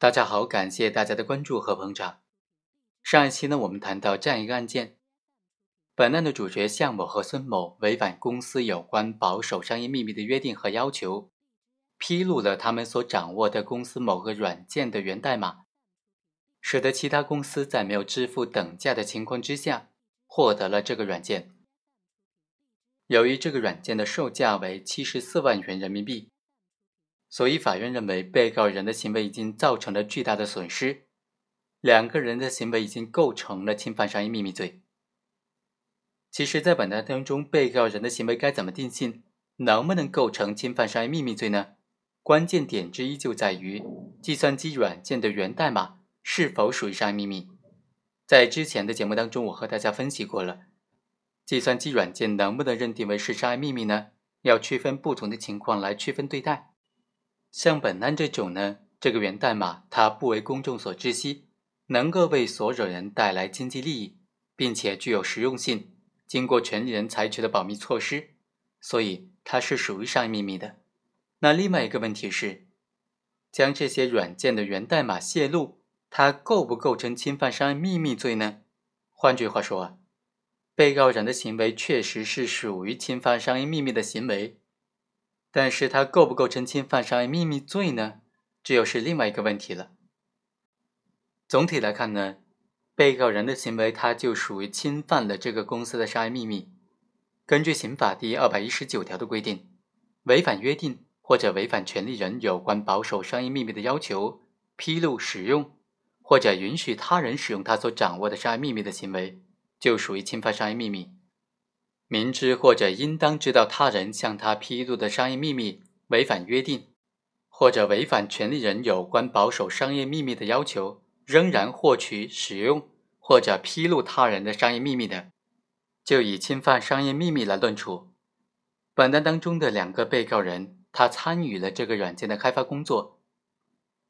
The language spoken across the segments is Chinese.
大家好，感谢大家的关注和捧场。上一期呢，我们谈到这样一个案件：本案的主角向某和孙某违反公司有关保守商业秘密的约定和要求，披露了他们所掌握的公司某个软件的源代码，使得其他公司在没有支付等价的情况之下获得了这个软件。由于这个软件的售价为七十四万元人民币。所以，法院认为被告人的行为已经造成了巨大的损失，两个人的行为已经构成了侵犯商业秘密罪。其实，在本案当中，被告人的行为该怎么定性，能不能构成侵犯商业秘密罪呢？关键点之一就在于计算机软件的源代码是否属于商业秘密。在之前的节目当中，我和大家分析过了，计算机软件能不能认定为是商业秘密呢？要区分不同的情况来区分对待。像本案这种呢，这个源代码它不为公众所知悉，能够为所有人带来经济利益，并且具有实用性，经过权利人采取的保密措施，所以它是属于商业秘密的。那另外一个问题是，将这些软件的源代码泄露，它构不构成侵犯商业秘密罪呢？换句话说啊，被告人的行为确实是属于侵犯商业秘密的行为。但是他构不构成侵犯商业秘密罪呢？这又是另外一个问题了。总体来看呢，被告人的行为他就属于侵犯了这个公司的商业秘密。根据刑法第二百一十九条的规定，违反约定或者违反权利人有关保守商业秘密的要求，披露、使用或者允许他人使用他所掌握的商业秘密的行为，就属于侵犯商业秘密。明知或者应当知道他人向他披露的商业秘密违反约定，或者违反权利人有关保守商业秘密的要求，仍然获取、使用或者披露他人的商业秘密的，就以侵犯商业秘密来论处。本案当中的两个被告人，他参与了这个软件的开发工作，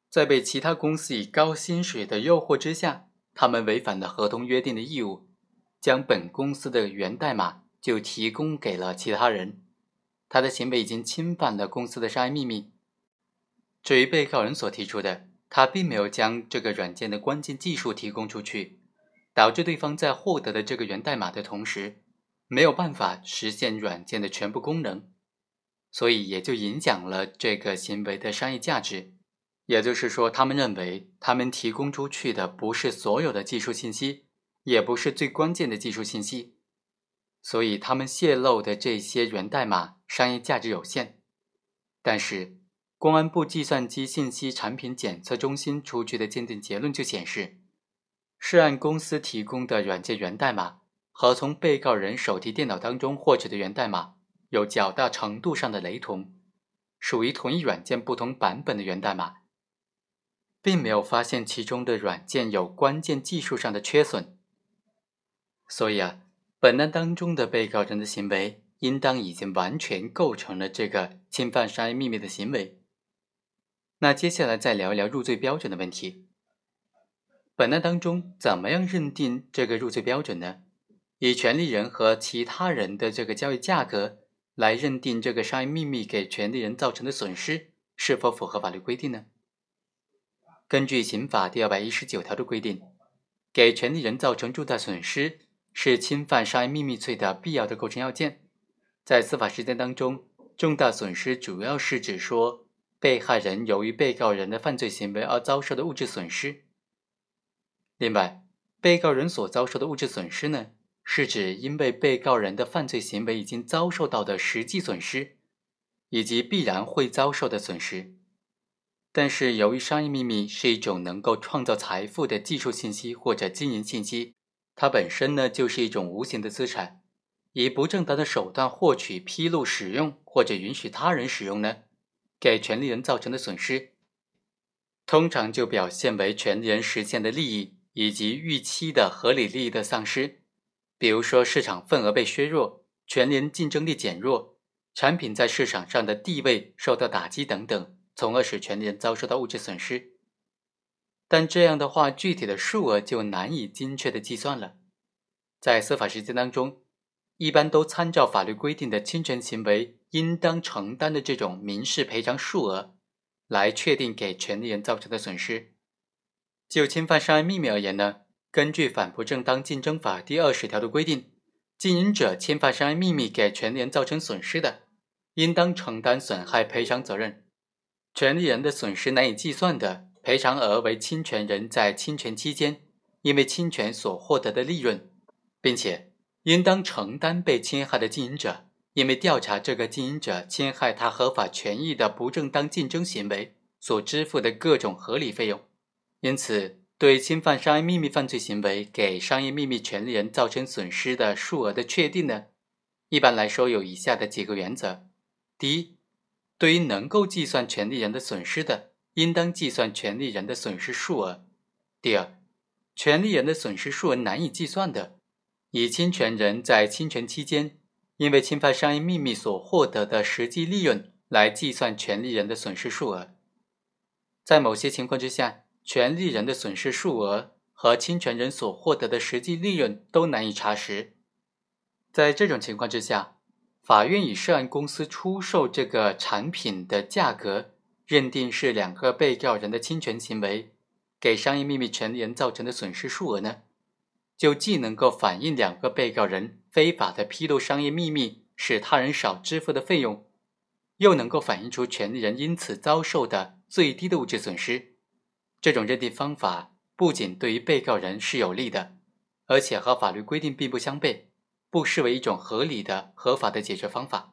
在被其他公司以高薪水的诱惑之下，他们违反了合同约定的义务，将本公司的源代码。就提供给了其他人，他的行为已经侵犯了公司的商业秘密。至于被告人所提出的，他并没有将这个软件的关键技术提供出去，导致对方在获得了这个源代码的同时，没有办法实现软件的全部功能，所以也就影响了这个行为的商业价值。也就是说，他们认为他们提供出去的不是所有的技术信息，也不是最关键的技术信息。所以，他们泄露的这些源代码商业价值有限。但是，公安部计算机信息产品检测中心出具的鉴定结论就显示，涉案公司提供的软件源代码和从被告人手提电脑当中获取的源代码有较大程度上的雷同，属于同一软件不同版本的源代码，并没有发现其中的软件有关键技术上的缺损。所以啊。本案当中的被告人的行为，应当已经完全构成了这个侵犯商业秘密的行为。那接下来再聊一聊入罪标准的问题。本案当中，怎么样认定这个入罪标准呢？以权利人和其他人的这个交易价格来认定这个商业秘密给权利人造成的损失是否符合法律规定呢？根据刑法第二百一十九条的规定，给权利人造成重大损失。是侵犯商业秘密罪的必要的构成要件。在司法实践当中，重大损失主要是指说被害人由于被告人的犯罪行为而遭受的物质损失。另外，被告人所遭受的物质损失呢，是指因为被告人的犯罪行为已经遭受到的实际损失，以及必然会遭受的损失。但是，由于商业秘密是一种能够创造财富的技术信息或者经营信息。它本身呢，就是一种无形的资产，以不正当的手段获取、披露、使用或者允许他人使用呢，给权利人造成的损失，通常就表现为权利人实现的利益以及预期的合理利益的丧失，比如说市场份额被削弱、权利人竞争力减弱、产品在市场上的地位受到打击等等，从而使权利人遭受到物质损失。但这样的话，具体的数额就难以精确的计算了。在司法实践当中，一般都参照法律规定的侵权行为应当承担的这种民事赔偿数额，来确定给权利人造成的损失。就侵犯商业秘密而言呢，根据《反不正当竞争法》第二十条的规定，经营者侵犯商业秘密给权利人造成损失的，应当承担损害赔偿责任。权利人的损失难以计算的，赔偿额为侵权人在侵权期间因为侵权所获得的利润，并且应当承担被侵害的经营者因为调查这个经营者侵害他合法权益的不正当竞争行为所支付的各种合理费用。因此，对侵犯商业秘密犯罪行为给商业秘密权利人造成损失的数额的确定呢，一般来说有以下的几个原则：第一，对于能够计算权利人的损失的，应当计算权利人的损失数额；第二，权利人的损失数额难以计算的，以侵权人在侵权期间因为侵犯商业秘密所获得的实际利润来计算权利人的损失数额。在某些情况之下，权利人的损失数额和侵权人所获得的实际利润都难以查实。在这种情况之下，法院以涉案公司出售这个产品的价格认定是两个被告人的侵权行为给商业秘密权利人造成的损失数额呢，就既能够反映两个被告人非法的披露商业秘密使他人少支付的费用，又能够反映出权利人因此遭受的最低的物质损失。这种认定方法不仅对于被告人是有利的，而且和法律规定并不相悖。不失为一种合理的、合法的解决方法。